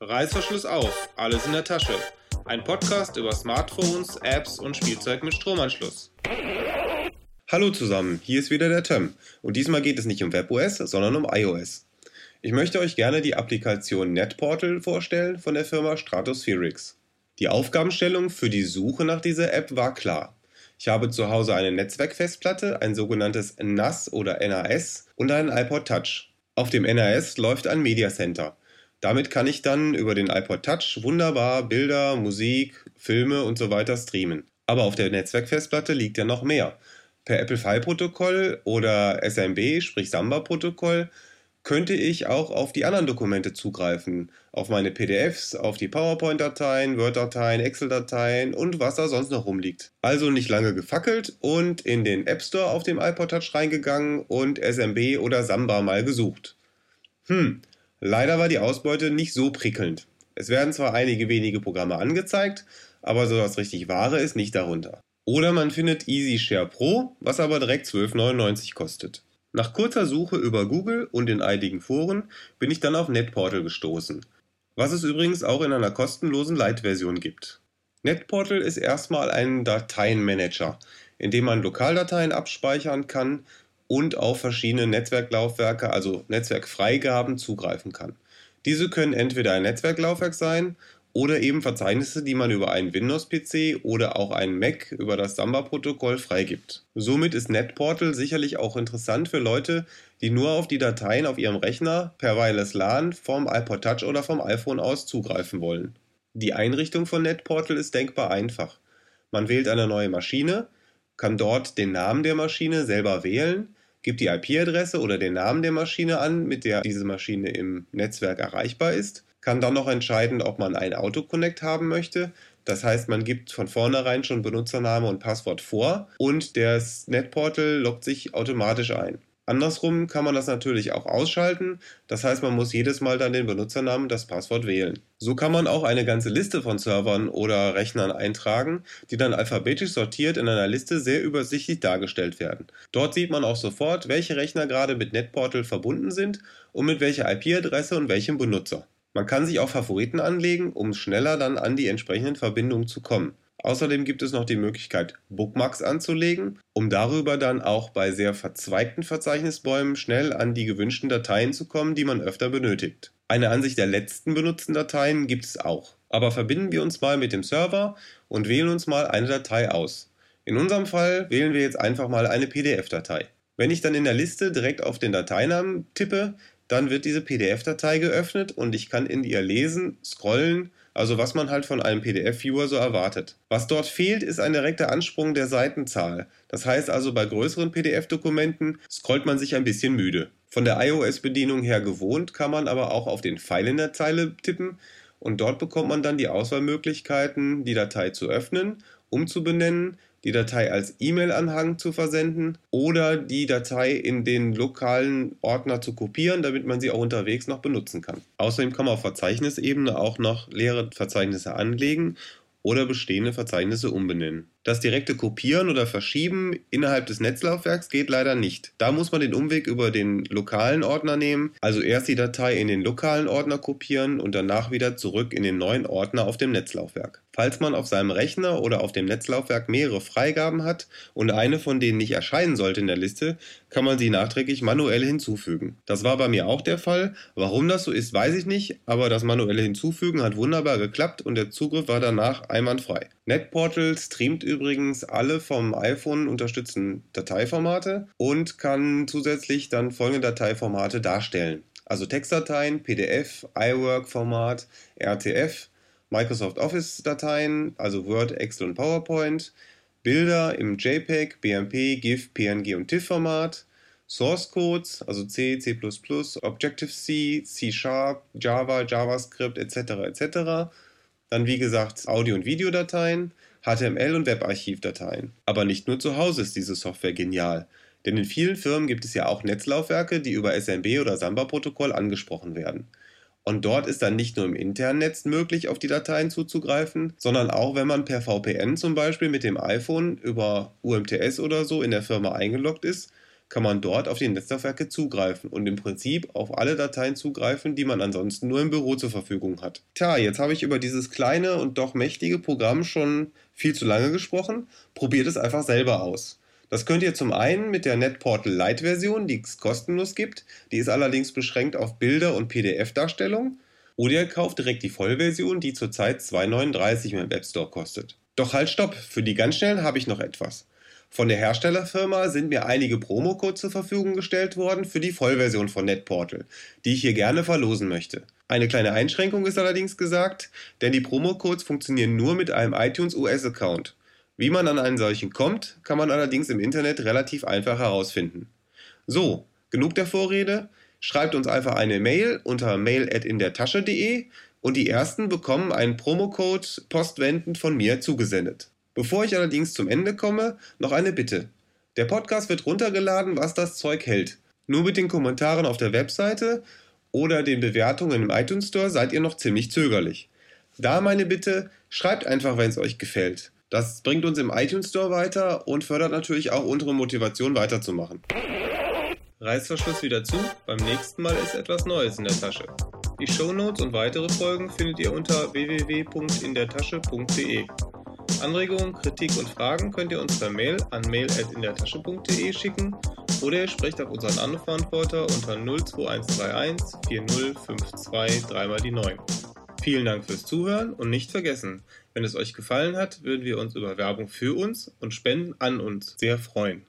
Reißverschluss auf, alles in der Tasche. Ein Podcast über Smartphones, Apps und Spielzeug mit Stromanschluss. Hallo zusammen, hier ist wieder der Tim und diesmal geht es nicht um WebOS, sondern um iOS. Ich möchte euch gerne die Applikation NetPortal vorstellen von der Firma Stratospherics. Die Aufgabenstellung für die Suche nach dieser App war klar. Ich habe zu Hause eine Netzwerkfestplatte, ein sogenanntes NAS oder NAS und einen iPod Touch. Auf dem NAS läuft ein Media Center. Damit kann ich dann über den iPod Touch wunderbar Bilder, Musik, Filme und so weiter streamen. Aber auf der Netzwerkfestplatte liegt ja noch mehr. Per Apple File Protokoll oder SMB, sprich Samba Protokoll, könnte ich auch auf die anderen Dokumente zugreifen. Auf meine PDFs, auf die PowerPoint-Dateien, Word-Dateien, Excel-Dateien und was da sonst noch rumliegt. Also nicht lange gefackelt und in den App Store auf dem iPod Touch reingegangen und SMB oder Samba mal gesucht. Hm, Leider war die Ausbeute nicht so prickelnd. Es werden zwar einige wenige Programme angezeigt, aber so das richtig Wahre ist nicht darunter. Oder man findet EasyShare Pro, was aber direkt 12,99 kostet. Nach kurzer Suche über Google und in einigen Foren bin ich dann auf NetPortal gestoßen, was es übrigens auch in einer kostenlosen Light-Version gibt. NetPortal ist erstmal ein Dateienmanager, in dem man Lokaldateien abspeichern kann und auf verschiedene Netzwerklaufwerke, also Netzwerkfreigaben, zugreifen kann. Diese können entweder ein Netzwerklaufwerk sein oder eben Verzeichnisse, die man über einen Windows-PC oder auch einen Mac über das Samba-Protokoll freigibt. Somit ist NetPortal sicherlich auch interessant für Leute, die nur auf die Dateien auf ihrem Rechner per Wireless LAN vom iPod Touch oder vom iPhone aus zugreifen wollen. Die Einrichtung von NetPortal ist denkbar einfach. Man wählt eine neue Maschine, kann dort den Namen der Maschine selber wählen, gibt die IP-Adresse oder den Namen der Maschine an, mit der diese Maschine im Netzwerk erreichbar ist, kann dann noch entscheiden, ob man ein Autoconnect haben möchte. Das heißt, man gibt von vornherein schon Benutzername und Passwort vor und das Netportal loggt sich automatisch ein. Andersrum kann man das natürlich auch ausschalten, das heißt man muss jedes Mal dann den Benutzernamen und das Passwort wählen. So kann man auch eine ganze Liste von Servern oder Rechnern eintragen, die dann alphabetisch sortiert in einer Liste sehr übersichtlich dargestellt werden. Dort sieht man auch sofort, welche Rechner gerade mit NetPortal verbunden sind und mit welcher IP-Adresse und welchem Benutzer. Man kann sich auch Favoriten anlegen, um schneller dann an die entsprechenden Verbindungen zu kommen. Außerdem gibt es noch die Möglichkeit, Bookmarks anzulegen, um darüber dann auch bei sehr verzweigten Verzeichnisbäumen schnell an die gewünschten Dateien zu kommen, die man öfter benötigt. Eine Ansicht der letzten benutzten Dateien gibt es auch. Aber verbinden wir uns mal mit dem Server und wählen uns mal eine Datei aus. In unserem Fall wählen wir jetzt einfach mal eine PDF-Datei. Wenn ich dann in der Liste direkt auf den Dateinamen tippe, dann wird diese PDF-Datei geöffnet und ich kann in ihr lesen, scrollen also was man halt von einem PDF-Viewer so erwartet. Was dort fehlt, ist ein direkter Ansprung der Seitenzahl. Das heißt also, bei größeren PDF-Dokumenten scrollt man sich ein bisschen müde. Von der iOS-Bedienung her gewohnt kann man aber auch auf den Pfeil in der Zeile tippen und dort bekommt man dann die Auswahlmöglichkeiten, die Datei zu öffnen, umzubenennen, die Datei als E-Mail-Anhang zu versenden oder die Datei in den lokalen Ordner zu kopieren, damit man sie auch unterwegs noch benutzen kann. Außerdem kann man auf Verzeichnisebene auch noch leere Verzeichnisse anlegen oder bestehende Verzeichnisse umbenennen. Das direkte Kopieren oder Verschieben innerhalb des Netzlaufwerks geht leider nicht. Da muss man den Umweg über den lokalen Ordner nehmen, also erst die Datei in den lokalen Ordner kopieren und danach wieder zurück in den neuen Ordner auf dem Netzlaufwerk. Falls man auf seinem Rechner oder auf dem Netzlaufwerk mehrere Freigaben hat und eine von denen nicht erscheinen sollte in der Liste, kann man sie nachträglich manuell hinzufügen. Das war bei mir auch der Fall. Warum das so ist, weiß ich nicht, aber das manuelle Hinzufügen hat wunderbar geklappt und der Zugriff war danach einwandfrei. NetPortal streamt übrigens alle vom iPhone unterstützten Dateiformate und kann zusätzlich dann folgende Dateiformate darstellen. Also Textdateien, PDF, iWork-Format, RTF, Microsoft Office-Dateien, also Word, Excel und PowerPoint, Bilder im JPEG, BMP, GIF, PNG und TIFF-Format, Source Codes, also C, C++, Objective-C, C-Sharp, Java, JavaScript etc. etc. Dann wie gesagt Audio- und Videodateien, HTML- und Webarchivdateien. Aber nicht nur zu Hause ist diese Software genial. Denn in vielen Firmen gibt es ja auch Netzlaufwerke, die über SMB oder Samba-Protokoll angesprochen werden. Und dort ist dann nicht nur im internen Netz möglich, auf die Dateien zuzugreifen, sondern auch, wenn man per VPN zum Beispiel mit dem iPhone über UMTS oder so in der Firma eingeloggt ist, kann man dort auf die Netzlaufwerke zugreifen und im Prinzip auf alle Dateien zugreifen, die man ansonsten nur im Büro zur Verfügung hat. Tja, jetzt habe ich über dieses kleine und doch mächtige Programm schon viel zu lange gesprochen. Probiert es einfach selber aus. Das könnt ihr zum einen mit der NetPortal Lite Version, die es kostenlos gibt. Die ist allerdings beschränkt auf Bilder und PDF-Darstellung. Oder ihr kauft direkt die Vollversion, die zurzeit 2,39 im Webstore kostet. Doch halt stopp, für die ganz schnellen habe ich noch etwas. Von der Herstellerfirma sind mir einige Promocodes zur Verfügung gestellt worden für die Vollversion von NetPortal, die ich hier gerne verlosen möchte. Eine kleine Einschränkung ist allerdings gesagt, denn die Promocodes funktionieren nur mit einem iTunes US-Account. Wie man an einen solchen kommt, kann man allerdings im Internet relativ einfach herausfinden. So, genug der Vorrede. Schreibt uns einfach eine Mail unter mail@indertasche.de und die ersten bekommen einen Promocode postwendend von mir zugesendet. Bevor ich allerdings zum Ende komme, noch eine Bitte. Der Podcast wird runtergeladen, was das Zeug hält. Nur mit den Kommentaren auf der Webseite oder den Bewertungen im iTunes Store seid ihr noch ziemlich zögerlich. Da meine Bitte, schreibt einfach, wenn es euch gefällt. Das bringt uns im iTunes Store weiter und fördert natürlich auch unsere Motivation weiterzumachen. Reißverschluss wieder zu, beim nächsten Mal ist etwas Neues in der Tasche. Die Shownotes und weitere Folgen findet ihr unter www.indertasche.de. Anregungen, Kritik und Fragen könnt ihr uns per Mail an mail.indertasche.de schicken oder ihr sprecht auf unseren Anrufverantworter unter 02131 4052 3 mal die 9. Vielen Dank fürs Zuhören und nicht vergessen, wenn es euch gefallen hat, würden wir uns über Werbung für uns und Spenden an uns sehr freuen.